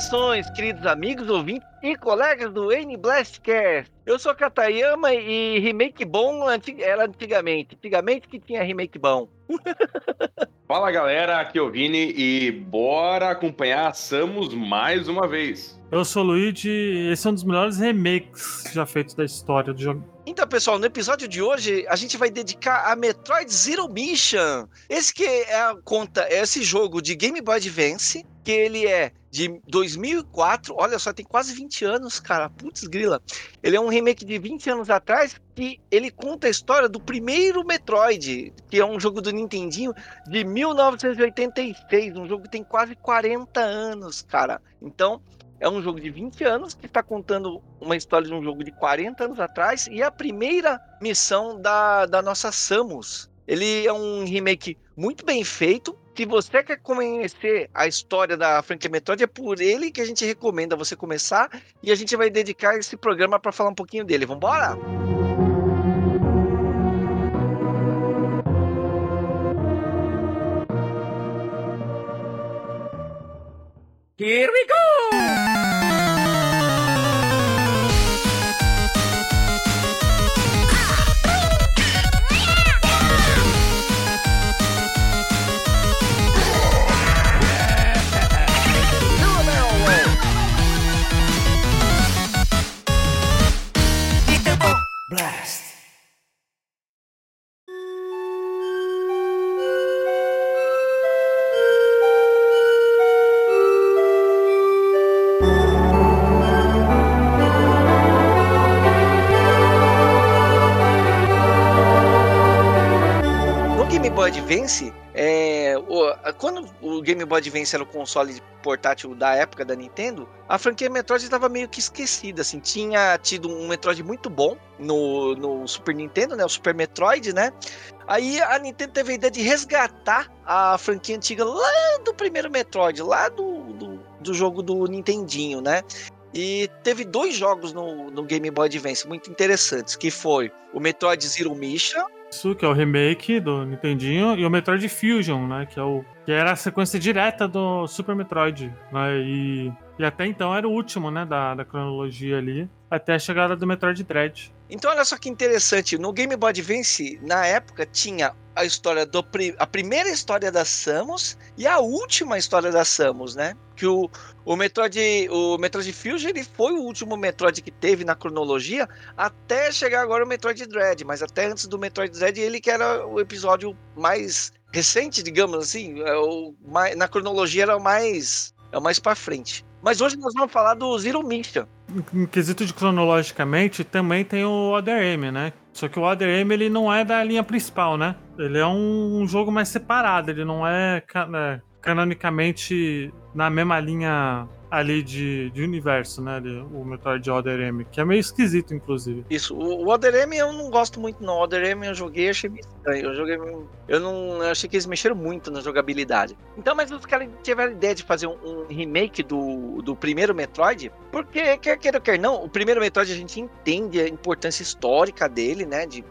Saudações, queridos amigos, ouvintes e colegas do N Blastcast. Eu sou Katayama e remake bom era antigamente. Antigamente que tinha remake bom. Fala galera, aqui é o Vini e bora acompanhar a Samus mais uma vez. Eu sou o Luigi e esse é um dos melhores remakes já feitos da história do jogo. Então, pessoal, no episódio de hoje a gente vai dedicar a Metroid Zero Mission. Esse que é a conta, é esse jogo de Game Boy Advance, que ele é de 2004. Olha só, tem quase 20 anos, cara. Putz, grila. Ele é um remake de 20 anos atrás que ele conta a história do primeiro Metroid, que é um jogo do Nintendinho de 1986, um jogo que tem quase 40 anos, cara. Então, é um jogo de 20 anos que está contando uma história de um jogo de 40 anos atrás e é a primeira missão da, da nossa Samus. Ele é um remake muito bem feito. Se você quer conhecer a história da franquia Metroid, é por ele que a gente recomenda você começar e a gente vai dedicar esse programa para falar um pouquinho dele. Vamos embora? Here we go! Advance, é, o, quando o Game Boy Advance era o console portátil da época da Nintendo, a franquia Metroid estava meio que esquecida, assim, tinha tido um Metroid muito bom no, no Super Nintendo, né, o Super Metroid, né, aí a Nintendo teve a ideia de resgatar a franquia antiga lá do primeiro Metroid, lá do, do, do jogo do Nintendinho, né, e teve dois jogos no, no Game Boy Advance muito interessantes, que foi o Metroid Zero Mission, isso, que é o remake do Nintendinho, e o Metroid Fusion, né? Que, é o, que era a sequência direta do Super Metroid. Né, e, e até então era o último, né? Da, da cronologia ali. Até a chegada do Metroid Dread. Então, olha só que interessante. No Game Boy Advance, na época, tinha a história do a primeira história da Samus e a última história da Samus, né? Que o, o Metroid o Metroid Fusion ele foi o último Metroid que teve na cronologia até chegar agora o Metroid Dread, mas até antes do Metroid Dread ele que era o episódio mais recente, digamos assim, é o na cronologia era o mais é o mais para frente. Mas hoje nós vamos falar do Zero Mission. Em quesito de cronologicamente, também tem o Other M, né? Só que o Other M ele não é da linha principal, né? Ele é um, um jogo mais separado, ele não é, é canonicamente na mesma linha ali de, de universo, né? o Metroid Other M, que é meio esquisito, inclusive. Isso, o, o Other M eu não gosto muito, não. O Other M eu joguei achei meio estranho. Eu joguei. Eu não. Eu achei que eles mexeram muito na jogabilidade. Então, mas os caras tiveram a ideia de fazer um, um, remake do, do primeiro Metroid, porque, quer queira ou quer não, o primeiro Metroid a gente entende a importância histórica dele, né? De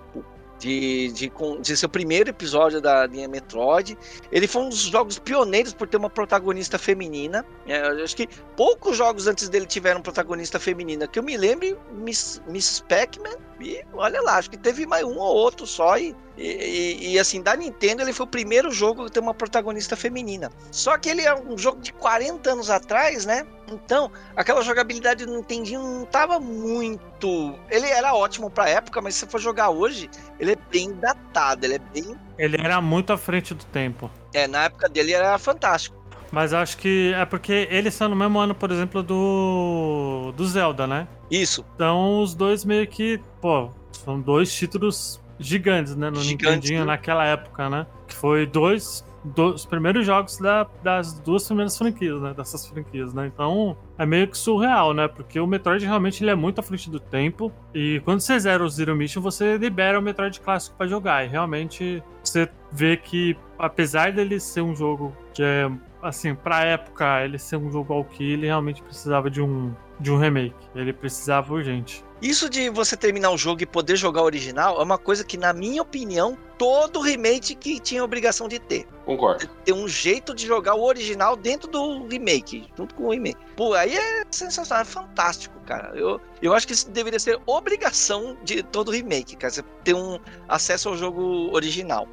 de, de, de ser o primeiro episódio da linha Metroid. Ele foi um dos jogos pioneiros por ter uma protagonista feminina. É, acho que poucos jogos antes dele tiveram protagonista feminina. Que eu me lembre, Miss, Miss Pac-Man. E olha lá, acho que teve mais um ou outro só. E, e, e, assim, da Nintendo, ele foi o primeiro jogo a ter uma protagonista feminina. Só que ele é um jogo de 40 anos atrás, né? Então, aquela jogabilidade do Nintendinho não tava muito. Ele era ótimo pra época, mas se você for jogar hoje, ele é bem datado, ele é bem. Ele era muito à frente do tempo. É, na época dele era fantástico. Mas acho que é porque eles são no mesmo ano, por exemplo, do. do Zelda, né? Isso. Então os dois meio que, pô, são dois títulos gigantes, né? No Gigantes, Nintendinho né? naquela época, né? Que foi dois dos primeiros jogos da, das duas primeiras franquias, né? Dessas franquias, né? Então é meio que surreal, né? Porque o Metroid realmente ele é muito à frente do tempo. E quando você zera o Zero Mission, você libera o Metroid clássico para jogar. E realmente você vê que, apesar dele ser um jogo que é assim, pra época, ele ser um jogo que ele realmente precisava de um, de um remake. Ele precisava urgente. Isso de você terminar o jogo e poder jogar o original é uma coisa que, na minha opinião, todo remake que tinha obrigação de ter. Concordo. Ter um jeito de jogar o original dentro do remake, junto com o remake. Pô, aí é sensacional, é fantástico, cara. Eu, eu acho que isso deveria ser obrigação de todo remake, cara. Você ter um acesso ao jogo original.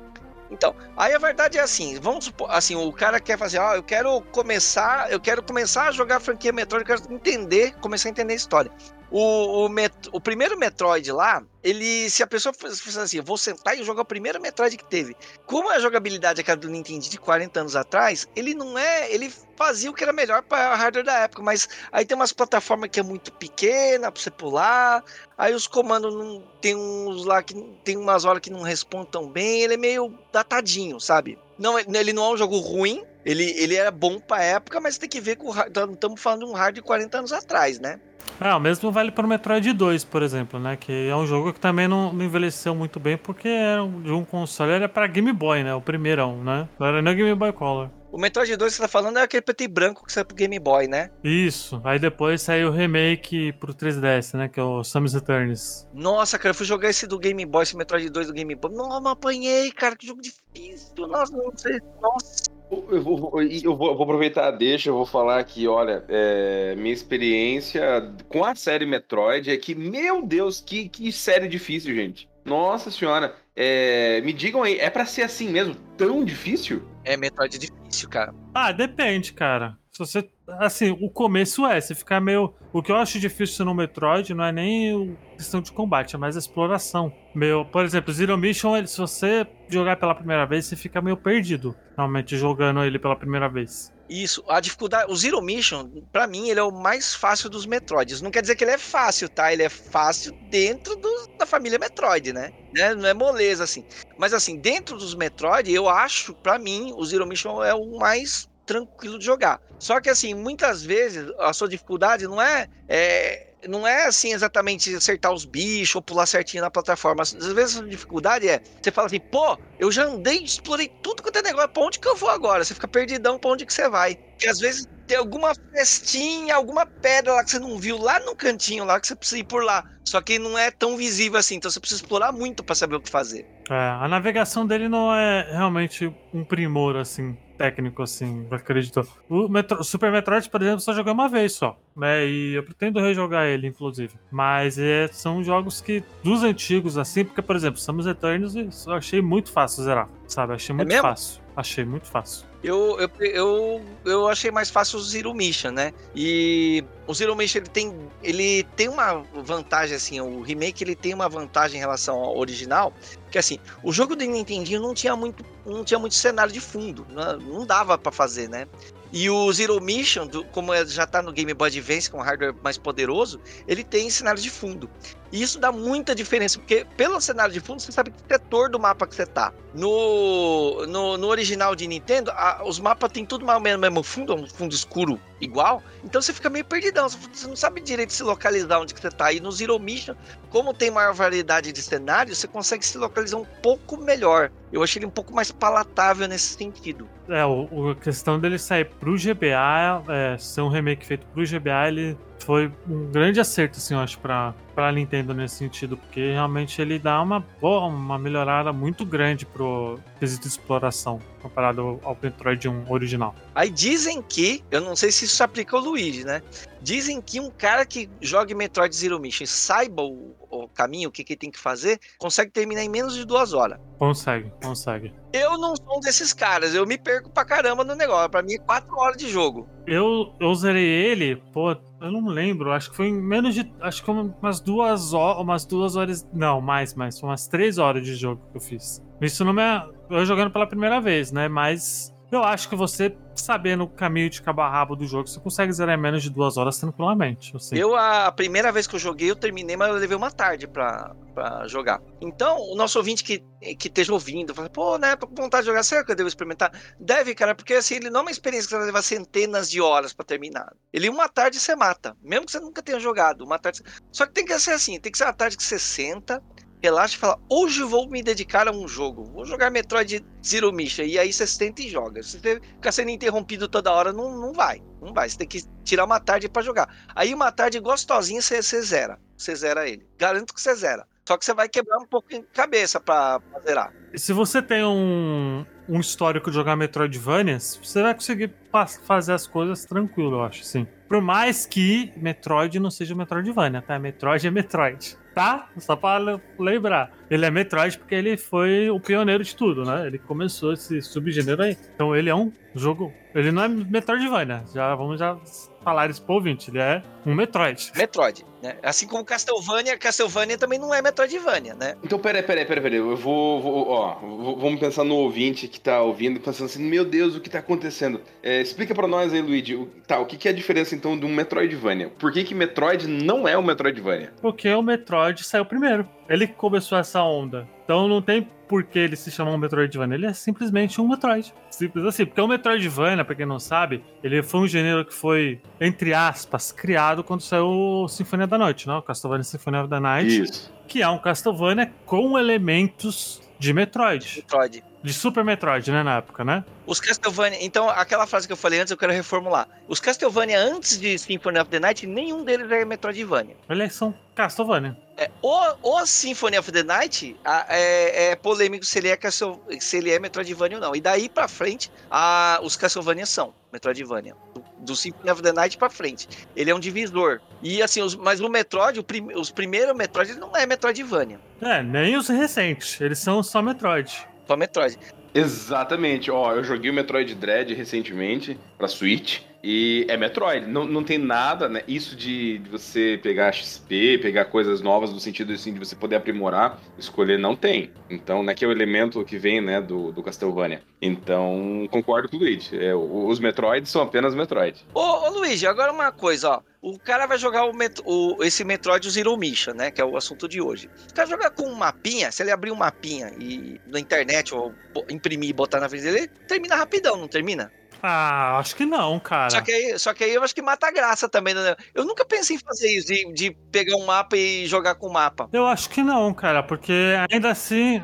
Então, aí a verdade é assim, vamos supor, assim, o cara quer fazer, ó, eu quero começar, eu quero começar a jogar franquia Metroid, eu quero entender, começar a entender a história. O, o, met, o primeiro Metroid lá, ele. Se a pessoa fosse assim, vou sentar e jogar o primeiro Metroid que teve. Como a jogabilidade é do Nintendo de 40 anos atrás, ele não é. Ele fazia o que era melhor para hardware da época, mas aí tem umas plataformas que é muito pequena para você pular. Aí os comandos não. Tem uns lá que tem umas horas que não respondem tão bem. Ele é meio datadinho, sabe? Não, ele não é um jogo ruim, ele, ele era bom pra época, mas tem que ver com Estamos falando de um hard de 40 anos atrás, né? Ah, o mesmo vale para o Metroid 2, por exemplo, né? Que é um jogo que também não, não envelheceu muito bem, porque era de um console, era para Game Boy, né? O primeirão, né? Não era nem Game Boy Color. O Metroid 2 que você tá falando é aquele preto e branco que saiu pro Game Boy, né? Isso. Aí depois saiu o remake pro 3DS, né? Que é o Samus Returns. Nossa, cara, eu fui jogar esse do Game Boy, esse Metroid 2 do Game Boy. Não, não apanhei, cara, que jogo difícil. Nossa, não sei. Nossa. Eu vou, eu vou, aproveitar deixa, eu vou falar aqui, olha, é, minha experiência com a série Metroid é que, meu Deus, que, que série difícil, gente. Nossa senhora, é, me digam aí, é para ser assim mesmo, tão difícil? É Metroid difícil, cara. Ah, depende, cara. Se você. Assim, o começo é, você ficar meio. O que eu acho difícil no Metroid não é nem questão de combate, é mais a exploração. Meu, por exemplo, Zero Mission, se você jogar pela primeira vez, você fica meio perdido, realmente, jogando ele pela primeira vez. Isso, a dificuldade. O Zero Mission, para mim, ele é o mais fácil dos Metroids. Não quer dizer que ele é fácil, tá? Ele é fácil dentro do, da família Metroid, né? né? Não é moleza, assim. Mas, assim, dentro dos Metroid, eu acho, para mim, o Zero Mission é o mais tranquilo de jogar. Só que assim, muitas vezes a sua dificuldade não é, é não é assim exatamente acertar os bichos ou pular certinho na plataforma. Às vezes a dificuldade é, você fala assim, pô, eu já andei, explorei tudo quanto é negócio, pra onde que eu vou agora? Você fica perdidão pra onde que você vai. E às vezes tem alguma festinha, alguma pedra lá que você não viu lá no cantinho lá que você precisa ir por lá. Só que não é tão visível assim, então você precisa explorar muito para saber o que fazer. É, a navegação dele não é realmente um primor assim técnico, assim, acredito. O, Metro, Super Metroid, por exemplo, só joguei uma vez só, né? E eu pretendo rejogar ele, inclusive. Mas é, são jogos que, dos antigos, assim, porque, por exemplo, Samus Eternos eu achei muito fácil zerar, sabe? Achei é muito é fácil. Achei muito fácil. Eu, eu, eu, eu achei mais fácil o Zero Mission, né? E o Zero Mission ele tem, ele tem uma vantagem, assim, o remake ele tem uma vantagem em relação ao original, que assim, o jogo do Nintendinho não tinha muito, não tinha muito cenário de fundo, não, não dava para fazer, né? E o Zero Mission, do, como é, já está no Game Boy Advance com um hardware mais poderoso, ele tem cenário de fundo. E isso dá muita diferença, porque pelo cenário de fundo você sabe que setor do mapa que você tá. No, no, no original de Nintendo, a, os mapas tem tudo mais ou menos mesmo fundo, um fundo escuro igual, então você fica meio perdidão, você não sabe direito se localizar onde que você tá. E no Zero Mission, como tem maior variedade de cenários, você consegue se localizar um pouco melhor. Eu achei ele um pouco mais palatável nesse sentido. É, o, a questão dele sair pro GBA, é, ser um remake feito pro GBA, ele foi um grande acerto, assim, eu acho, pra, pra Nintendo nesse sentido, porque realmente ele dá uma, boa, uma melhorada muito grande pro quesito de exploração, comparado ao, Metroid 1 original. Aí dizem que, eu não sei se isso se aplica ao Luigi, né? Dizem que um cara que joga Metroid Zero Mission saiba o caminho, o que, que tem que fazer, consegue terminar em menos de duas horas. Consegue, consegue. Eu não sou um desses caras, eu me perco pra caramba no negócio. Pra mim é quatro horas de jogo. Eu, eu zerei ele, pô, eu não lembro, acho que foi em menos de. Acho que umas duas horas. Umas duas horas. Não, mais, mais. Foi umas três horas de jogo que eu fiz. Isso não me. Eu jogando pela primeira vez, né? Mas eu acho que você, sabendo o caminho de cabo rabo do jogo, você consegue zerar em menos de duas horas tranquilamente. Assim. Eu, a primeira vez que eu joguei, eu terminei, mas eu levei uma tarde pra, pra jogar. Então, o nosso ouvinte que, que esteja ouvindo, fala, pô, né, tô com vontade de jogar, será que eu devo experimentar? Deve, cara, porque assim, ele não é uma experiência que você vai levar centenas de horas pra terminar. Ele, uma tarde você mata, mesmo que você nunca tenha jogado, uma tarde. Só que tem que ser assim, tem que ser uma tarde que você senta, relaxa e fala: hoje vou me dedicar a um jogo. Vou jogar Metroid Zero Mission. E aí você senta e joga. Se você ficar sendo interrompido toda hora, não, não vai. Não vai. Você tem que tirar uma tarde para jogar. Aí uma tarde gostosinha você, você zera. Você zera ele. Garanto que você zera. Só que você vai quebrar um pouco de cabeça pra, pra zerar. Se você tem um, um histórico de jogar Metroidvanias, você vai conseguir fazer as coisas tranquilo, eu acho, sim. Por mais que Metroid não seja Metroidvania, tá? Metroid é Metroid, tá? Só pra lembrar. Ele é Metroid porque ele foi o pioneiro de tudo, né? Ele começou esse subgênero aí. Então ele é um jogo. Ele não é Metroidvania. Já vamos já falar isso pro ouvinte. Ele é um Metroid. Metroid, né? Assim como Castlevania, Castlevania também não é Metroidvania, né? Então, peraí, peraí, peraí, peraí. Eu vou, vou ó, vamos pensar no ouvinte que tá ouvindo, pensando assim, meu Deus, o que tá acontecendo? É, explica para nós aí, Luigi, o, tá, o que, que é a diferença então de um Metroidvania? Por que que Metroid não é um Metroidvania? Porque o Metroid saiu primeiro. Ele começou essa onda. Então não tem por que ele se chamar um Metroidvania. Ele é simplesmente um Metroid. Simples assim. Porque o Metroidvania, pra quem não sabe, ele foi um gênero que foi, entre aspas, criado quando saiu o Sinfonia da Noite, né? O Castlevania Sinfonia da Night. Isso. Que é um Castlevania com elementos de Metroid. Metroid. De Super Metroid, né, na época, né? Os Castlevania. Então, aquela frase que eu falei antes, eu quero reformular. Os Castlevania antes de Symphony of the Night, nenhum deles é Metroidvania. Eles são Castlevania. É, o, o Symphony of the Night a, é, é, polêmico se ele é, Castle, se ele é Metroidvania ou não. E daí pra frente, a, os Castlevania são Metroidvania. Do, do Symphony of the Night pra frente. Ele é um divisor. E assim, os, mas o Metroid, o prim, os primeiros Metroid, ele não é Metroidvania. É, nem os recentes. Eles são só Metroid. Só Metroid. Exatamente. Ó, eu joguei o Metroid Dread recentemente pra Switch. E é Metroid, não, não tem nada, né? Isso de, de, você pegar XP, pegar coisas novas no sentido assim, de você poder aprimorar, escolher, não tem. Então, né, que é o elemento que vem, né, do, do Castlevania. Então, concordo com o Luigi. É, os Metroids são apenas Metroid. Ô, ô Luigi, agora uma coisa, ó. O cara vai jogar o, met o, esse Metroid Zero Mission, né? Que é o assunto de hoje. O cara jogar com um mapinha, se ele abrir um mapinha e na internet ou imprimir e botar na frente dele, termina rapidão, não termina? Ah, acho que não, cara. Só que aí, só que aí eu acho que mata a graça também, né? Eu nunca pensei em fazer isso, de, de pegar um mapa e jogar com o mapa. Eu acho que não, cara, porque ainda assim.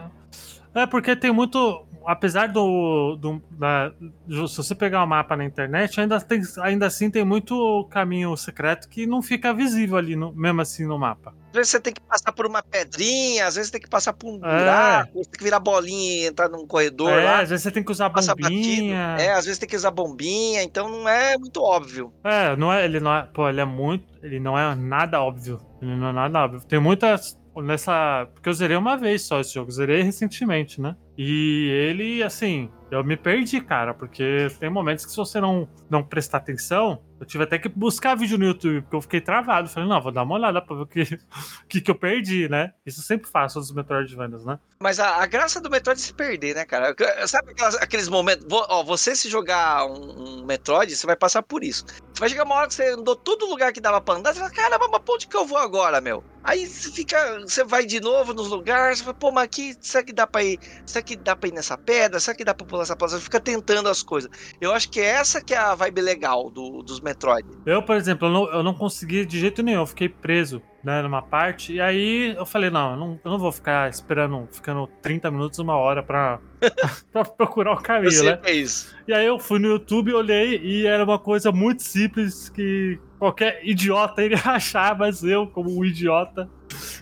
É porque tem muito. Apesar do. do da, se você pegar o mapa na internet, ainda, tem, ainda assim tem muito caminho secreto que não fica visível ali, no, mesmo assim, no mapa. Às vezes você tem que passar por uma pedrinha, às vezes você tem que passar por um buraco, é. você tem que virar bolinha e entrar num corredor. É, lá, às vezes você tem que usar bombinha. É, às vezes tem que usar bombinha, então não é muito óbvio. É, não é, ele não é, pô, ele é muito, ele não é nada óbvio. Ele não é nada óbvio. Tem muitas nessa, porque eu zerei uma vez só esse jogo, zerei recentemente, né? E ele, assim, eu me perdi, cara, porque tem momentos que se você não, não prestar atenção, eu tive até que buscar vídeo no YouTube, porque eu fiquei travado. Falei, não, vou dar uma olhada pra ver o que, que, que eu perdi, né? Isso eu sempre faço dos Metroidvanias, né? Mas a, a, graça do Metroid é se perder, né, cara? Sabe aquelas, aqueles momentos. Ó, você se jogar um, um, Metroid, você vai passar por isso. Você vai chegar uma hora que você andou todo lugar que dava pra andar, você fala, caramba, mas pra onde que eu vou agora, meu? Aí você fica. Você vai de novo nos lugares, você fala, pô, mas aqui, será que dá pra ir? Será que dá pra ir nessa pedra? Será que dá pra pular essa plaza? Você fica tentando as coisas. Eu acho que essa que é a vibe legal do, dos Metroid. Eu, por exemplo, eu não, eu não consegui de jeito nenhum, eu fiquei preso né, numa parte. E aí eu falei, não, eu não, eu não vou ficar esperando, ficando 30 minutos, uma hora pra, pra procurar o caminho, né? É isso. E aí eu fui no YouTube, olhei e era uma coisa muito simples que qualquer idiota iria achar, mas eu, como um idiota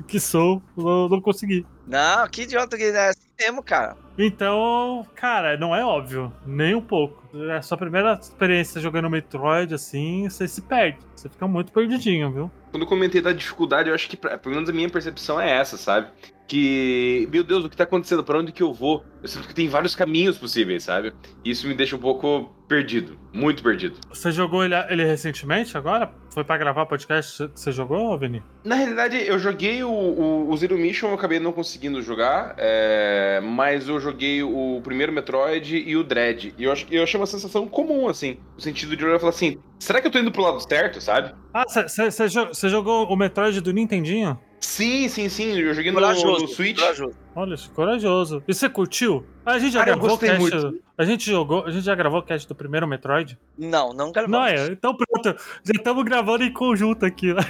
que sou, não, não consegui. Não, que idiota que é assim mesmo, cara. Então, cara, não é óbvio, nem um pouco. É a sua primeira experiência jogando Metroid, assim, você se perde. Você fica muito perdidinho, viu? Quando eu comentei da dificuldade, eu acho que, pelo menos a minha percepção é essa, sabe? Que, meu Deus, o que tá acontecendo? Para onde que eu vou? Eu sinto que tem vários caminhos possíveis, sabe? E isso me deixa um pouco perdido, muito perdido. Você jogou ele, ele recentemente agora? Foi para gravar podcast você jogou, Vini? Na realidade, eu joguei o, o, o, Zero Mission, eu acabei não conseguindo jogar, é, mas eu joguei o primeiro Metroid e o Dread. E eu, eu achei uma sensação comum, assim, no sentido de olhar e falar assim, será que eu tô indo pro lado certo, sabe? Ah, você jogou o Metroid do Nintendinho? Sim, sim, sim. Eu joguei no, no Switch. Corajoso. Olha, corajoso. E você curtiu? A gente já Cara, gravou o cast. Muito. A gente jogou. A gente já gravou o cast do primeiro Metroid? Não, não gravamos. Não é? Então pronto. Já estamos gravando em conjunto aqui, né?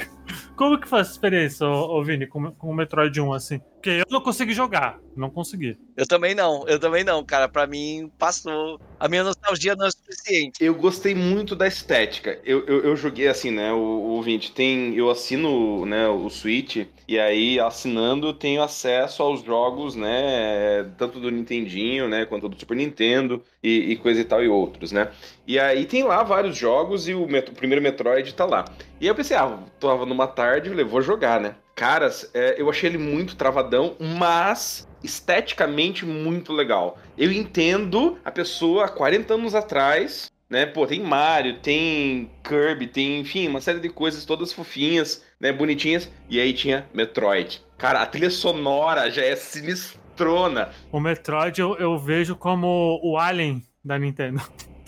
Como que foi a experiência, ô, ô Vini, com, com o Metroid 1, assim? Porque eu não consegui jogar. Não consegui. Eu também não, eu também não, cara. Pra mim, passou. A minha nostalgia não é suficiente. Eu gostei muito da estética. Eu, eu, eu joguei assim, né? O, o ouvinte tem. Eu assino né, o Switch, e aí, assinando, tenho acesso aos jogos, né? Tanto do Nintendinho, né? Quanto do Super Nintendo e, e coisa e tal, e outros, né? E aí tem lá vários jogos e o, o primeiro Metroid tá lá. E aí eu pensei, ah, tava numa tarde, falei, vou jogar, né? Caras, é, eu achei ele muito travadão, mas esteticamente muito legal. Eu entendo a pessoa há 40 anos atrás, né? Pô, tem Mario, tem Kirby, tem, enfim, uma série de coisas todas fofinhas, né? Bonitinhas. E aí tinha Metroid. Cara, a trilha sonora já é sinistrona. O Metroid eu, eu vejo como o Alien da Nintendo.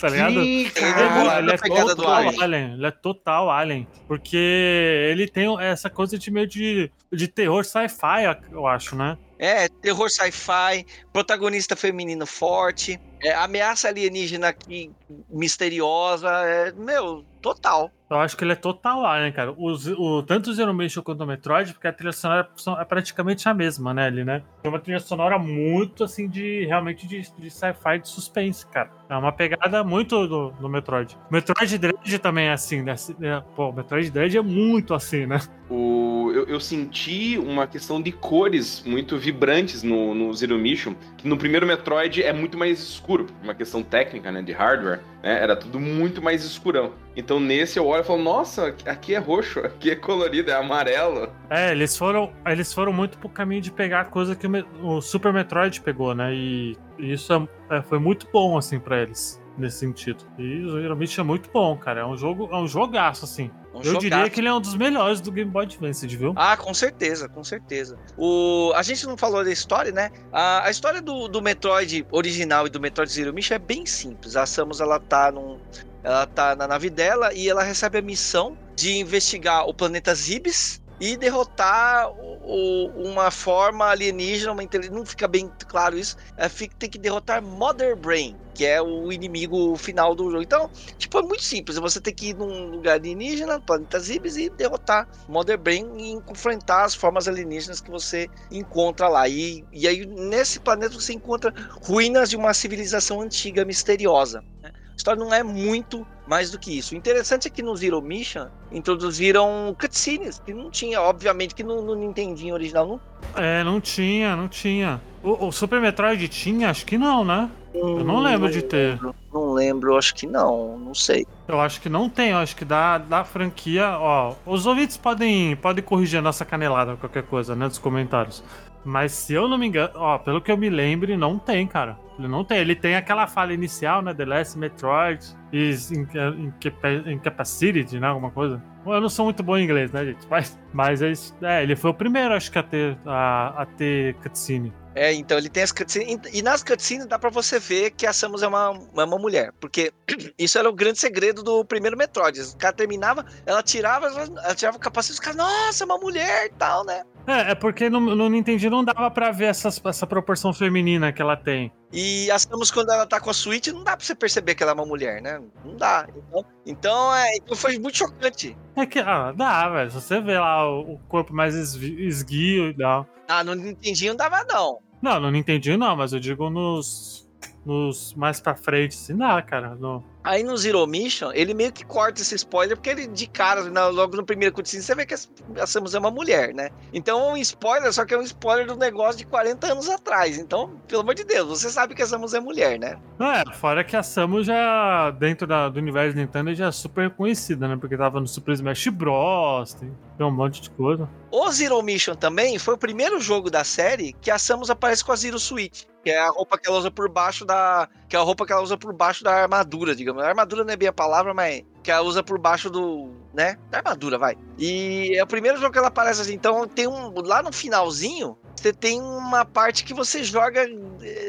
Tá ligado? Sim, cara, ele, é total alien. alien. Ele é total Alien. Porque ele tem essa coisa de meio de, de terror sci-fi, eu acho, né? É, terror sci-fi, protagonista feminino forte, é, ameaça alienígena aqui misteriosa, é, meu, total. Eu acho que ele é total lá, né, cara? O, o, tanto o Zero Mission quanto o Metroid, porque a trilha sonora é praticamente a mesma, né, ali, né? Tem uma trilha sonora muito, assim, de realmente de, de sci-fi, de suspense, cara. É uma pegada muito do, do Metroid. Metroid Dread também é assim, né? É, pô, o Metroid Dread é muito assim, né? O, eu, eu, senti uma questão de cores muito vibrantes no, no Zero Mission, que no primeiro Metroid é muito mais escuro, uma questão técnica, né, de hardware, né? Era tudo muito mais escurão. Então nesse eu olho e falo, nossa, aqui é roxo, aqui é colorido, é amarelo. É, eles foram, eles foram muito pro caminho de pegar a coisa que o, o Super Metroid pegou, né? E, isso é, é, foi muito bom, assim, para eles, nesse sentido. E geralmente é muito bom, cara. É um jogo, é um jogaço, assim. Um eu jogaço. diria que ele é um dos melhores do Game Boy Advance, viu? Ah, com certeza, com certeza. O... A gente não falou da história, né? A, a história do, do Metroid original e do Metroid Zero Mission é bem simples. A Samus, ela tá num ela tá na nave dela e ela recebe a missão de investigar o planeta Zibis e derrotar o, uma forma alienígena, uma inteligência. Não fica bem claro isso. Ela fica, tem que derrotar Mother Brain, que é o inimigo final do jogo. Então, tipo, é muito simples. Você tem que ir num lugar alienígena, planeta Zibis, e derrotar Mother Brain e enfrentar as formas alienígenas que você encontra lá. E, e aí, nesse planeta, você encontra ruínas de uma civilização antiga, misteriosa. Né? A história não é muito mais do que isso. O interessante é que no Zero Mission introduziram cutscenes, que não tinha, obviamente, que no, no Nintendinho original não. É, não tinha, não tinha. O, o Super Metroid tinha? Acho que não, né? Hum, eu não lembro não de ter. Lembro, não lembro, acho que não, não sei. Eu acho que não tem, eu acho que da, da franquia, ó. Os ouvintes podem, podem corrigir a nossa canelada, qualquer coisa, né, dos comentários. Mas se eu não me engano, ó, pelo que eu me lembre, não tem, cara. Ele não tem. Ele tem aquela fala inicial, né? The Last Metroid is incapacity, né? Alguma coisa. Eu não sou muito bom em inglês, né, gente? Mas, mas é, é, ele foi o primeiro, acho que, a ter, a, a ter cutscene. É, então ele tem as cutscenes. E nas cutscenes dá pra você ver que a Samus é uma, é uma mulher. Porque isso era o grande segredo do primeiro Metroid. O cara terminava, ela tirava, ela tirava o capacete e os caras, nossa, é uma mulher e tal, né? É, é porque no, no Nintendo não dava pra ver essas, essa proporção feminina que ela tem. E a Samus, quando ela tá com a Switch, não dá pra você perceber que ela é uma mulher, né? Não dá. Então, então, é, então foi muito chocante. É que, ah, dá, velho. Se você vê lá o, o corpo mais esguio e tal. Ah, no Nintendinho não dava, não. Não, no Nintendinho não, mas eu digo nos. Nos mais pra frente, assim, dá, cara. No, Aí no Zero Mission, ele meio que corta esse spoiler, porque ele, de cara, logo no primeiro cutscene, você vê que a Samus é uma mulher, né? Então é um spoiler, só que é um spoiler do negócio de 40 anos atrás. Então, pelo amor de Deus, você sabe que a Samus é mulher, né? É, fora que a Samus já, dentro da, do universo Nintendo, já é super conhecida, né? Porque tava no Super Smash Bros. Tem, tem um monte de coisa. O Zero Mission também foi o primeiro jogo da série que a Samus aparece com a Zero Switch que é a roupa que ela usa por baixo da. Que é a roupa que ela usa por baixo da armadura, digamos. A armadura não é bem a palavra, mas que ela usa por baixo do. né? Da armadura, vai. E é o primeiro jogo que ela aparece assim. Então tem um. Lá no finalzinho, você tem uma parte que você joga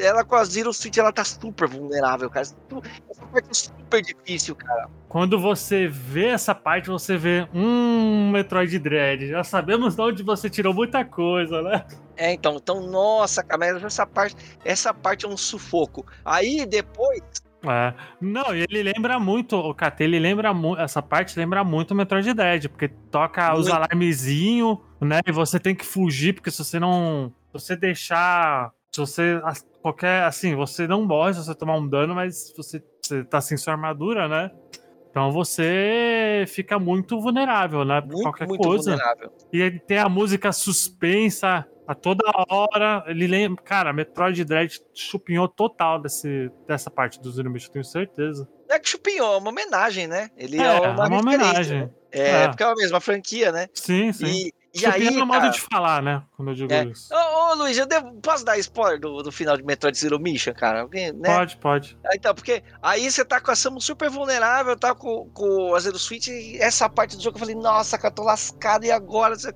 ela com a Zero Switch, ela tá super vulnerável, cara. Essa parte é super difícil, cara. Quando você vê essa parte, você vê, hum, Metroid Dread. Já sabemos de onde você tirou muita coisa, né? É, então, então, nossa, cara, mas essa parte, essa parte é um sufoco. Aí depois. É. Não, ele lembra muito, o KT, ele lembra muito. Essa parte lembra muito o Metroid Dread, porque toca muito. os alarmezinhos, né? E você tem que fugir, porque se você não você deixar. Se você. Qualquer. Assim, você não morre se você tomar um dano, mas você, você tá sem sua armadura, né? Então você fica muito vulnerável, né? Muito, qualquer muito coisa. vulnerável. E tem a música suspensa a toda hora. Ele lembra. Cara, Metroid Dread chupinhou total desse, dessa parte dos inimigos, eu tenho certeza. Não é que chupinhou, é uma homenagem, né? Ele É, é, é uma, uma homenagem. né? É, É. porque é a mesma franquia, né? Sim, sim. E, e aí, é um modo de falar, né? Quando eu digo É. isso. Ô, Luiz, eu devo- posso dar spoiler do, do final de Metroid Zero Mission, cara? Alguém, né? Pode, pode. Ah, Então, porque aí você tá com a Samus super vulnerável, tá com, com a Zero Switch, e essa parte do jogo eu falei, nossa, cara, tô lascado, e agora? Não sei.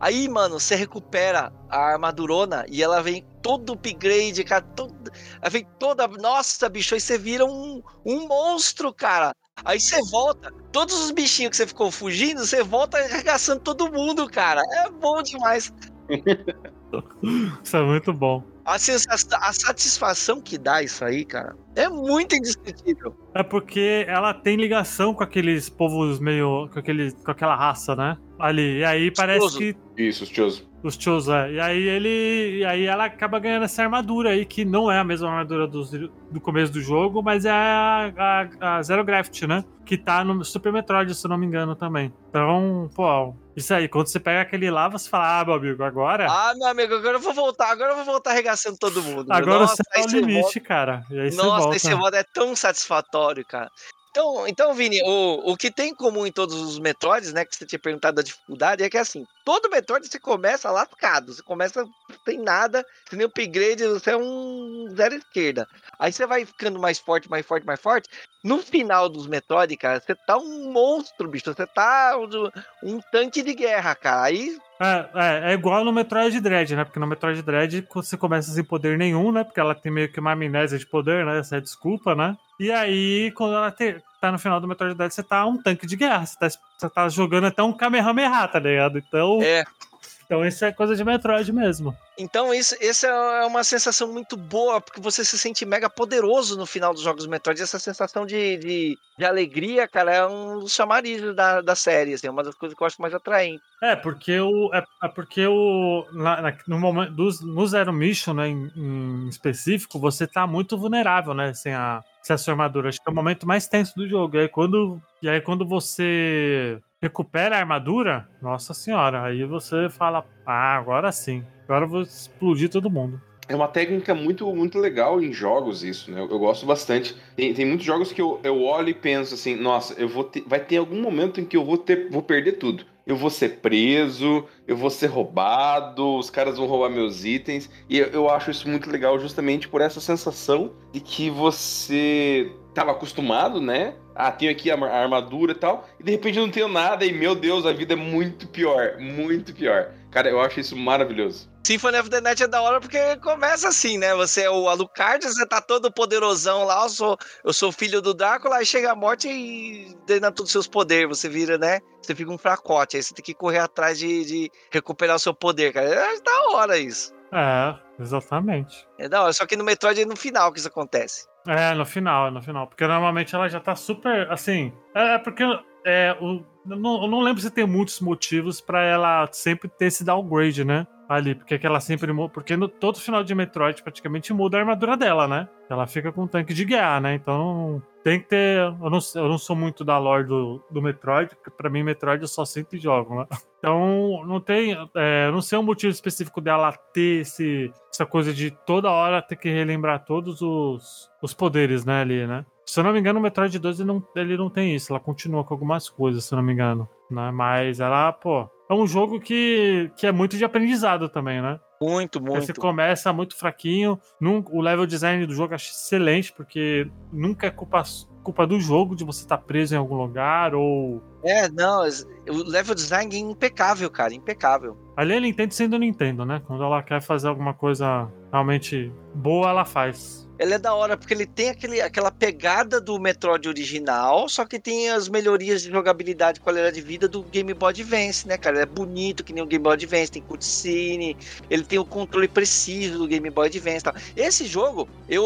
Aí, mano, você recupera a armadurona e ela vem todo upgrade, cara, todo, ela vem toda, nossa, bicho, aí você vira um, um monstro, cara. Aí você volta, todos os bichinhos que você ficou fugindo, você volta arregaçando todo mundo, cara. É bom demais. Isso é muito bom. A, sensação, a satisfação que dá isso aí, cara, é muito indescritível. É porque ela tem ligação com aqueles povos meio. com, aquele, com aquela raça, né? Ali. E aí parece Choso. que. Isso, Tioso. Os Chos, é. E aí ele. E aí ela acaba ganhando essa armadura aí, que não é a mesma armadura dos- do começo do jogo, mas é a, a, a Zero Gravity, né? Que tá no Super Metroid, se eu não me engano, também. Então, pô, isso aí, quando você pega aquele lá, você fala, ah, meu amigo, agora. Ah, meu amigo, agora eu vou voltar, agora eu vou voltar arregaçando todo mundo. agora Nossa, você é aí o você limite, cara. E aí volta- você Nossa, volta. esse modo é tão satisfatório, cara. Então, então Vini, o, o que tem em comum em todos os Metroids, né, que você tinha perguntado da dificuldade, é que assim, todo Metroid você começa lascado, você começa sem nada, sem nenhum upgrade, você é um zero esquerda. Aí você vai ficando mais forte, mais forte, mais forte. No final dos Metroid, cara, você tá um monstro, bicho, você tá um, um tanque de guerra, cara. Aí É, é, é igual no Metroid Dread, né? Porque no Metroid Dread você começa sem poder nenhum, né? Porque ela tem meio que uma amnésia de poder, né? Essa é desculpa, né? E aí, quando ela te- tá no final do Metroid Dread, você tá um tanque de guerra. Você tá, você tá jogando até um Kamehameha, tá ligado? Então, é. Então isso é coisa de Metroid mesmo. Então, isso, essa é uma sensação muito boa, porque você se sente mega poderoso no final dos jogos Metroid. Essa sensação de, de, de alegria, cara, é um dos da, da série, assim, é uma das coisas que eu acho mais atraente. É, porque o. É, é porque o. na- na- no momento. Dos, no Zero Mission, né, em, em específico, você tá muito vulnerável, né? Sem a, sem a sua armadura. Acho que é o momento mais tenso do jogo. E aí quando, e aí, quando você recupera a armadura, nossa senhora, aí você fala, ah, agora sim. Agora eu vou explodir todo mundo. É uma técnica muito, muito legal em jogos, isso, né? Eu, eu gosto bastante. Tem, tem muitos jogos que eu, eu olho e penso assim, nossa, eu vou ter, vai ter algum momento em que eu vou ter, vou perder tudo. Eu vou ser preso, eu vou ser roubado, os caras vão roubar meus itens. E eu, eu acho isso muito legal justamente por essa sensação de que você estava acostumado, né? Ah, tenho aqui a ar- a armadura e tal, e de repente eu não tenho nada, e meu Deus, a vida é muito pior, muito pior. Cara, eu acho isso maravilhoso. Symphony of the Night é da hora porque começa assim, né? Você é o Alucard, você tá todo poderosão lá, eu sou, eu sou filho do Drácula, aí chega a morte e drena todos os seus poderes, você vira, né? Você fica um fracote, aí você tem que correr atrás de, de recuperar o seu poder, cara. É da hora isso. É, exatamente. É da hora, só que no Metroid é no final que isso acontece. É, no final, no final. Porque normalmente ela já tá super. Assim. É, é porque. É, o, eu, não, eu não lembro se tem muitos motivos pra ela sempre ter esse downgrade, né? Ali. Porque é ela sempre muda. Porque no, todo final de Metroid praticamente muda a armadura dela, né? Ela fica com um tanque de guerra, né? Então. Tem que ter. Eu não, eu não sou muito da lore do, do Metroid, porque pra mim Metroid eu só sempre jogo, né? Então, não tem. É, não sei um motivo específico dela ter esse, essa coisa de toda hora ter que relembrar todos os, os poderes, né, ali, né? Se eu não me engano, o Metroid 2 ele não, ele não tem isso. Ela continua com algumas coisas, se eu não me engano. Né? Mas ela, pô. É um jogo que, que é muito de aprendizado também, né? Muito, muito. Você começa muito fraquinho. Num, o level design do jogo eu acho excelente, porque nunca é culpa, culpa do jogo de você estar preso em algum lugar ou. É, não, o level design é impecável, cara, impecável. Ali é Nintendo sendo Nintendo, né? Quando ela quer fazer alguma coisa realmente boa, ela faz. Ele é da hora porque ele tem aquele, aquela pegada do Metroid original, só que tem as melhorias de jogabilidade e qualidade de vida do Game Boy Advance, né, cara? Ele é bonito que nem o Game Boy Advance, tem cutscene, ele tem o controle preciso do Game Boy Advance tal. Esse jogo, eu,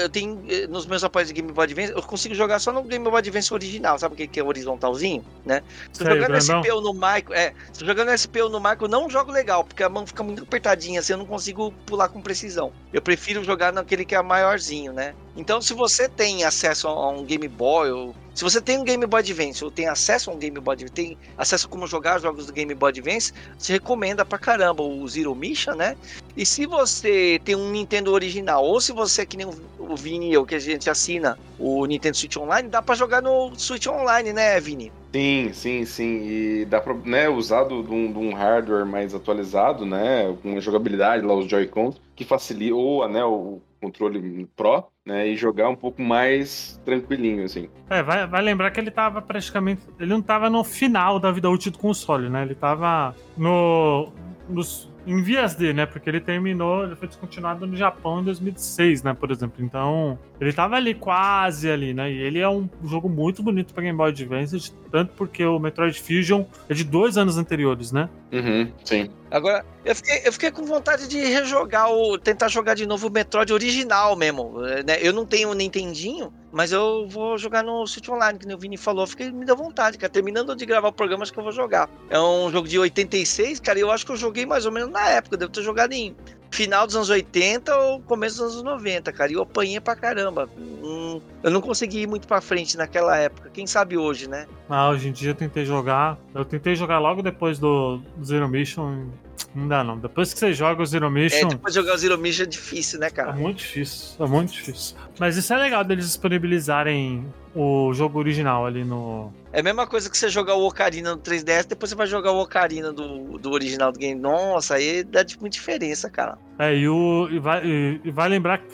eu tenho eh, nos meus apoios de Game Boy Advance, eu consigo jogar só no Game Boy Advance original, sabe o que é horizontalzinho, né? Se eu jogando SP ou no Michael, é, se eu jogando SP ou no eu não jogo legal, porque a mão fica muito apertadinha, assim, eu não consigo pular com precisão. Eu prefiro jogar naquele que é maiorzinho, né? Então, se você tem acesso a um Game Boy, ou se você tem um Game Boy Advance, ou tem acesso a um Game Boy Advance, tem acesso a como jogar jogos do Game Boy Advance, se recomenda pra caramba o Zero Mission, né? E se você tem um Nintendo original, ou se você é que nem o Vini ou que a gente assina o Nintendo Switch Online, dá para jogar no Switch Online, né, Vini? Sim, sim, sim. E dá pra né, usar de um, hardware mais atualizado, né? Com jogabilidade lá, os Joy-Cons, que facilita, ou né, o controle Pro, né? E jogar um pouco mais tranquilinho, assim. É, vai, vai lembrar que ele tava praticamente. Ele não tava no final da vida útil do console, né? Ele tava no. Nos, em vias de, né? Porque ele terminou, ele foi descontinuado no Japão em 2006, né? Por exemplo. Então, ele tava ali quase ali, né? E ele é um jogo muito bonito para Game Boy Advance, tanto porque o Metroid Fusion é de dois anos anteriores, né? Uhum, sim. Agora, eu fiquei, eu fiquei com vontade de rejogar o. tentar jogar de novo o Metroid original mesmo. Né? Eu não tenho o Nintendinho, mas eu vou jogar no Switch Online, que o Vini falou. Fiquei, me deu vontade, cara. Terminando de gravar o programa, acho que eu vou jogar. É um jogo de 86, cara, e eu acho que eu joguei mais ou menos na época. Devo ter jogado em final dos anos 80 ou começo dos anos 90, cara. E eu apanhei pra caramba. Hum, eu não consegui ir muito pra frente naquela época. Quem sabe hoje, né? Ah, hoje em dia eu tentei jogar. Eu tentei jogar logo depois do Zero Mission. Não dá, não. Depois que você joga o Zero Mission. É, depois de jogar o Zero Mission é difícil, né, cara? É muito difícil. É muito difícil. Mas isso é legal deles disponibilizarem o jogo original ali no. É a mesma coisa que você jogar o Ocarina no 3DS, depois você vai jogar o Ocarina do, do original do game. Nossa, aí dá tipo diferença, cara. É, e, o, e, vai, e vai lembrar que,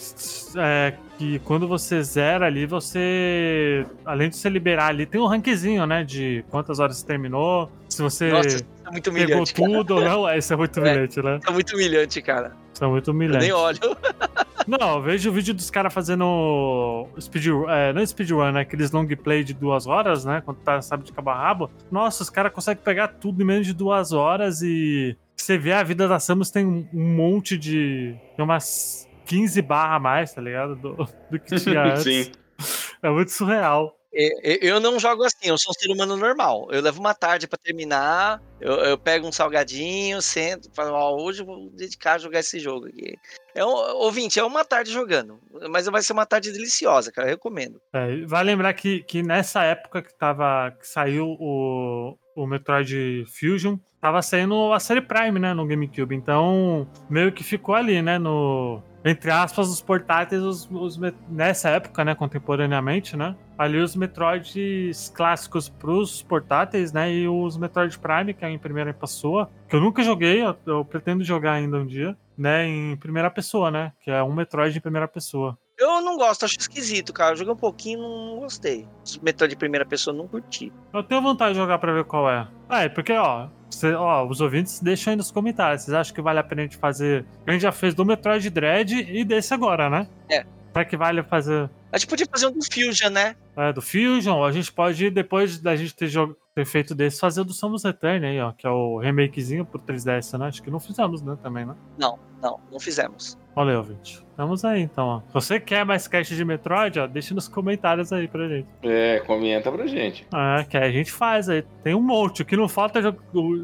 é, que quando você zera ali, você. Além de você liberar ali, tem um rankzinho, né? De quantas horas você terminou. Se você Nossa, é muito pegou tudo ou não. É, isso é muito é, humilhante, é, né? É muito humilhante, cara. Isso é muito humilhante. Eu nem olho. Não, eu vejo o vídeo dos caras fazendo speed, é, não é speedrun, né? Aqueles long play de duas horas, né? Quando tá, sabe, de cabo a rabo. Nossa, os caras conseguem pegar tudo em menos de duas horas e você vê a vida da Samus tem um monte de. Tem umas 15 barra a mais, tá ligado? Do, do que tinha antes. Sim. É muito surreal. Eu não jogo assim, eu sou um ser humano normal. Eu levo uma tarde para terminar, eu, eu, pego um salgadinho, sento, falo, ó, hoje eu vou dedicar a jogar esse jogo aqui. É um, ouvinte, é uma tarde jogando, mas vai ser uma tarde deliciosa, cara, eu recomendo. É, vai lembrar que, que nessa época que, tava, que saiu o, o Metroid Fusion, tava saindo a série Prime, né, no GameCube. Então, meio que ficou ali, né, no entre aspas, os portáteis, os, os, nessa época, né, contemporaneamente, né, ali os Metroids clássicos pros portáteis, né, e os Metroid Prime, que é em primeira pessoa, que eu nunca joguei, eu, eu pretendo jogar ainda um dia, né, em primeira pessoa, né, que é um Metroid em primeira pessoa. Eu não gosto, acho esquisito, cara. Eu joguei um pouquinho não gostei. Metroid de primeira pessoa não curti. Eu tenho vontade de jogar pra ver qual é. Ah, é, porque, ó, Cê, ó, os ouvintes deixam aí nos comentários. Vocês acham que vale a pena a gente fazer. A gente já fez do Metroid Dread e desse agora, né? É. Pra que vale fazer. A gente podia fazer um do Fusion, né? É, do Fusion, ou a gente pode, depois da gente ter, ter feito desse, fazer o do Samus Return aí, ó, que é o remakezinho pro 3DS, né? Acho que não fizemos, né, também, né? Não, não, não fizemos. Olha, ouvinte. Vamos aí, então, ó. Se você quer mais cast de Metroid, ó, deixa nos comentários aí pra gente. É, comenta pra gente. É, que a gente faz aí. Tem um monte. O que não falta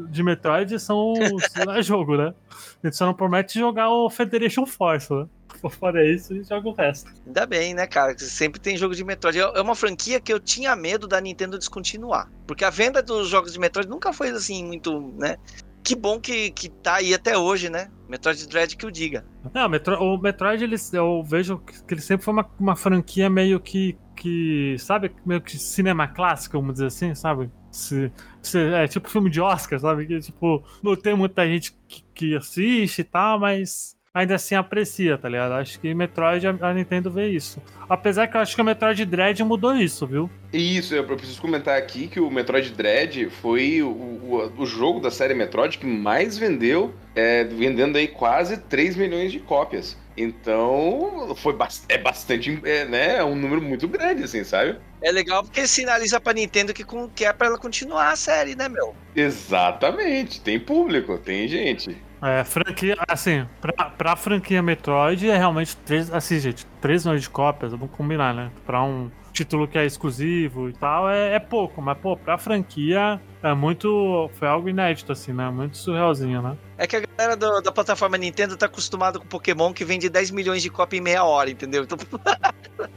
de Metroid são os é jogo, né? A gente só não promete jogar o Federation Force, né? Fora isso, a gente joga o resto. Ainda bem, né, cara? Sempre tem jogo de Metroid. É, é uma franquia que eu tinha medo da Nintendo descontinuar. Porque a venda dos jogos de Metroid nunca foi assim, muito, né? que bom que, que tá aí até hoje, né? Metroid Dread que o diga. Não, o, Metro, o Metroid, eles, eu vejo que ele sempre foi uma, uma franquia meio que, que, sabe, meio que cinema clássico, vamos dizer assim, sabe? Se, se, é tipo filme de Oscar, sabe? Que, tipo, não tem muita gente que, que assiste e tal, mas ainda assim aprecia, tá ligado? Acho que Metroid, a Nintendo vê isso. Apesar que eu acho que o Metroid Dread mudou isso, viu? Isso, eu preciso comentar aqui que o Metroid Dread foi o, o, o jogo da série Metroid que mais vendeu, é, vendendo aí quase 3 milhões de cópias. Então, foi é bastante, é, né? É um número muito grande, assim, sabe? É legal porque sinaliza pra Nintendo que, que é pra ela continuar a série, né, meu? Exatamente. Tem público, tem gente. É, franquia, assim, pra, pra franquia Metroid é realmente três, assim, gente, 3 milhões de cópias, vamos combinar, né? Pra um título que é exclusivo e tal, é, é, pouco, mas, pô, pra franquia é muito. Foi algo inédito, assim, né? Muito surrealzinho, né? É que a galera do, da plataforma Nintendo tá acostumada com Pokémon que vende 10 milhões de cópias em meia hora, entendeu? Então.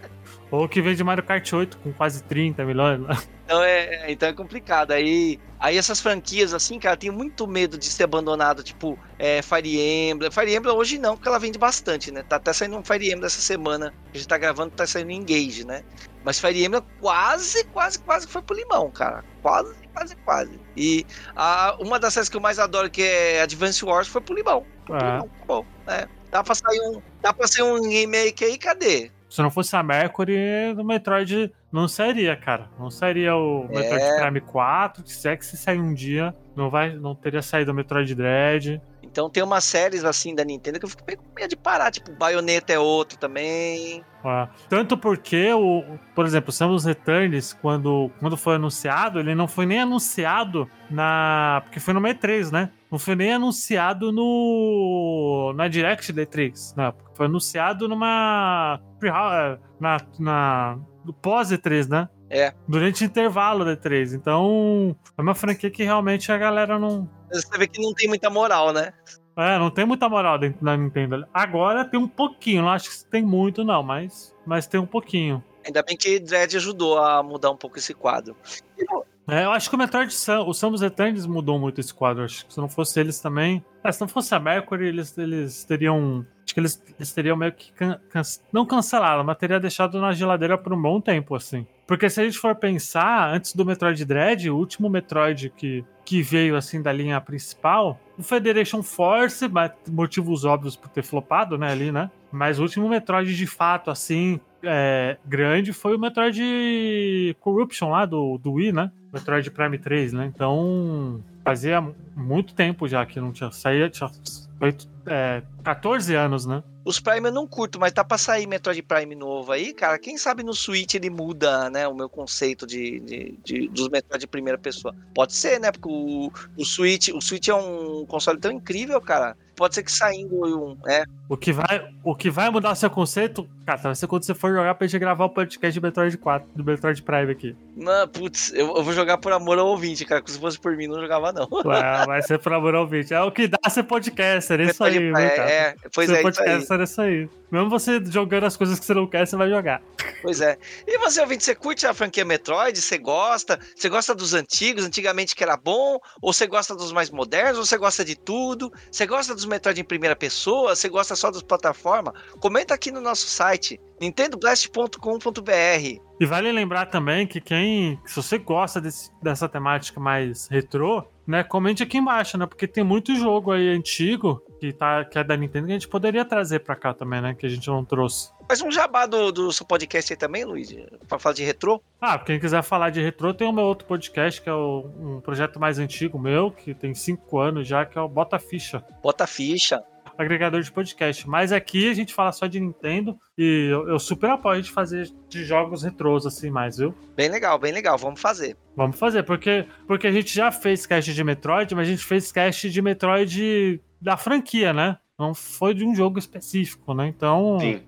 Ou que vende Mario Kart 8 com quase 30 milhões. Né? Então é, então é complicado. Aí, aí essas franquias, assim, cara, tem muito medo de ser abandonado, tipo, é, Fire Emblem. Fire Emblem hoje não, porque ela vende bastante, né? Tá até saindo um Fire Emblem essa semana. A gente tá gravando, tá saindo Engage, né? Mas Fire Emblem quase, quase, quase foi pro limão, cara. Quase, quase, quase. E a, uma das séries que eu mais adoro, que é Advance Wars, foi pro limão. Foi pro é. limão, bom, né? Dá pra sair um, dá pra sair um remake aí, cadê? Se não fosse a Mercury, o Metroid não seria, cara. Não seria o é. Metroid Prime 4, se é que se sair um dia, não, vai, não teria saído o Metroid Dread. Então tem umas séries assim da Nintendo que eu fico meio com medo de parar, tipo, Bayonetta é outro também. Ah, tanto porque, o, por exemplo, Samus Returns, quando, quando foi anunciado, ele não foi nem anunciado na. Porque foi no E3, né? Não foi nem anunciado no. na Direct da E3, né? Foi anunciado numa. na. na do pós-E3, né? É. Durante o intervalo da E3. Então, é uma franquia que realmente a galera não. Você vê que não tem muita moral, né? É, não tem muita moral dentro da Nintendo. Agora tem um pouquinho, não acho que tem muito, não, mas, mas tem um pouquinho. Ainda bem que Dread ajudou a mudar um pouco esse quadro. É, eu acho que o Metroid o Samus Returns mudou muito esse quadro. Acho que se não fosse eles também. É, se não fosse a Mercury, eles, eles teriam. Acho que eles, eles teriam meio que. Can, can, não cancelado, mas teria deixado na geladeira por um bom tempo, assim. Porque se a gente for pensar, antes do Metroid Dread, o último Metroid que, que veio assim da linha principal, o Federation Force, motivos óbvios por ter flopado, né, ali, né? Mas o último Metroid de fato, assim, é, grande foi o Metroid Corruption lá do, do Wii, né? Metroid Prime 3, né? Então, fazia muito tempo já que não tinha saído, tinha feito é, 14 anos, né? Os Prime eu não curto, mas tá pra sair Metroid Prime novo aí, cara. Quem sabe no Switch ele muda, né, o meu conceito de, de, de dos Metroid de primeira pessoa. Pode ser, né? Porque o, o Switch, o Switch é um console tão incrível, cara. Pode ser que saindo um, é. O que vai, o que vai mudar seu conceito, cara, vai ser quando você for jogar pra gente gravar o podcast de Metroid 4, do Metroid Prime aqui. Não, putz, eu, eu vou jogar por amor ao ouvinte, cara. Se fosse por mim, não jogava, não. Ué, vai ser por amor ao ouvinte. É o que dá ser podcaster, é isso aí, viu, cara? É, pois é, isso aí. é isso aí. Mesmo você jogando as coisas que você não quer, você vai jogar. Pois é. E você, ouvinte, você curte a franquia Metroid? Você gosta? Você gosta dos antigos, antigamente que era bom? Ou você gosta dos mais modernos? Ou você gosta de tudo? Você gosta dos Metroid em primeira pessoa? Você gosta só das plataformas? Comenta aqui no nosso site, nintendoblast.com.br. E vale lembrar também que quem, se você gosta desse, dessa temática mais retrô, né, comente aqui embaixo, né? Porque tem muito jogo aí antigo que, tá, que é da Nintendo que a gente poderia trazer pra cá também, né? Que a gente não trouxe. Faz um jabá do, do seu podcast aí também, Luiz, pra falar de retrô. Ah, quem quiser falar de retrô, tem o meu outro podcast, que é o, um projeto mais antigo meu, que tem cinco anos já, que é o Bota Ficha. Bota Ficha agregador de podcast. Mas aqui a gente fala só de Nintendo e eu, eu super apoio a gente fazer de jogos retrôs assim mais, viu? Bem legal, bem legal. Vamos fazer. Vamos fazer, porque, porque a gente já fez cast de Metroid, mas a gente fez cast de Metroid da franquia, né? Não foi de um jogo específico, né? Então. Sim.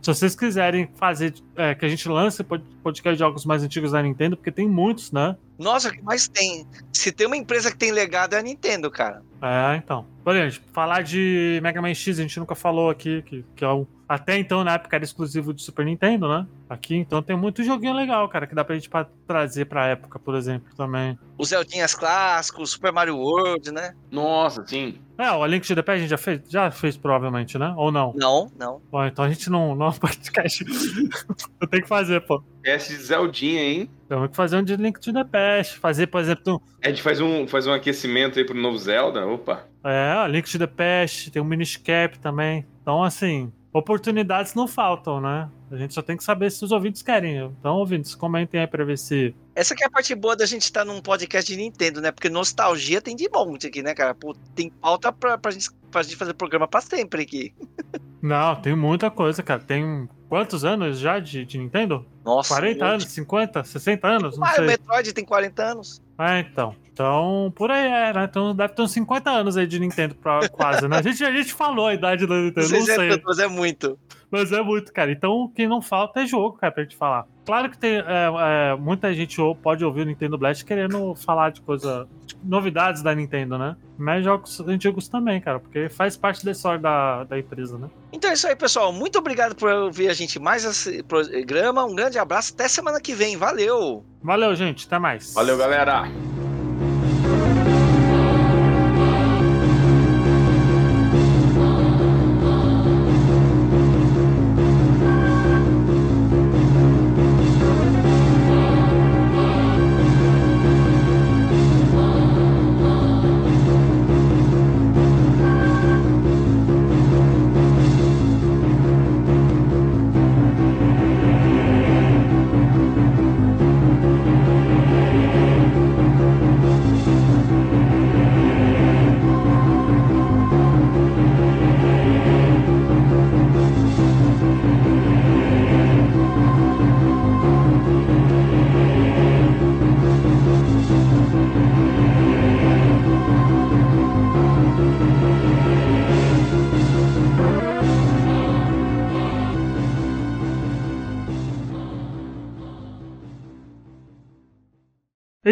Se vocês quiserem fazer é, que a gente lance podcast de jogos mais antigos da Nintendo, porque tem muitos, né? Nossa, mais tem? Se tem uma empresa que tem legado é a Nintendo, cara. É, então. Por exemplo, falar de Mega Man X a gente nunca falou aqui, que, que é o, até então na época era exclusivo de Super Nintendo, né? Aqui, então tem muito joguinho legal, cara, que dá pra gente pra trazer pra época, por exemplo, também. Os Zeldinhas clássicos, Super Mario World, né? Nossa, sim. É, o Link to the Past a gente já fez, já fez provavelmente, né? Ou não? Não, não. Bom, então a gente não, não é um podcast. Eu tenho que fazer, pô. Cast de Zeldinha, hein? Temos que fazer um de Link to the Past. Fazer, por exemplo. A gente faz um, faz um aquecimento aí pro novo Zelda. Opa. É, Link to the Past, tem um Miniscap também. Então, assim, oportunidades não faltam, né? A gente só tem que saber se os ouvintes querem. Então, ouvintes, comentem aí pra ver se. Essa que é a parte boa da gente estar num podcast de Nintendo, né? Porque nostalgia tem de monte aqui, né, cara? Pô, tem pauta pra, pra, gente, pra gente fazer programa pra sempre aqui. Não, tem muita coisa, cara. Tem quantos anos já de, de Nintendo? Nossa. 40 um anos, 50, 60 anos? Não Ah, o. Metroid tem 40 anos. É, então. Então, por aí é, né? Então deve ter uns 50 anos aí de Nintendo pra, quase, né? A gente, a gente falou a idade da Nintendo, não 60 sei. anos é muito. Mas é muito, cara. Então o que não falta é jogo, cara, pra gente falar. Claro que tem é, é, muita gente pode ouvir o Nintendo Blast querendo falar de coisa. de novidades da Nintendo, né? Mas jogos antigos também, cara, porque faz parte da história da, da empresa, né? Então é isso aí, pessoal. Muito obrigado por ouvir a gente mais esse programa. Um grande abraço. Até semana que vem. Valeu! Valeu, gente. Até mais. Valeu, galera.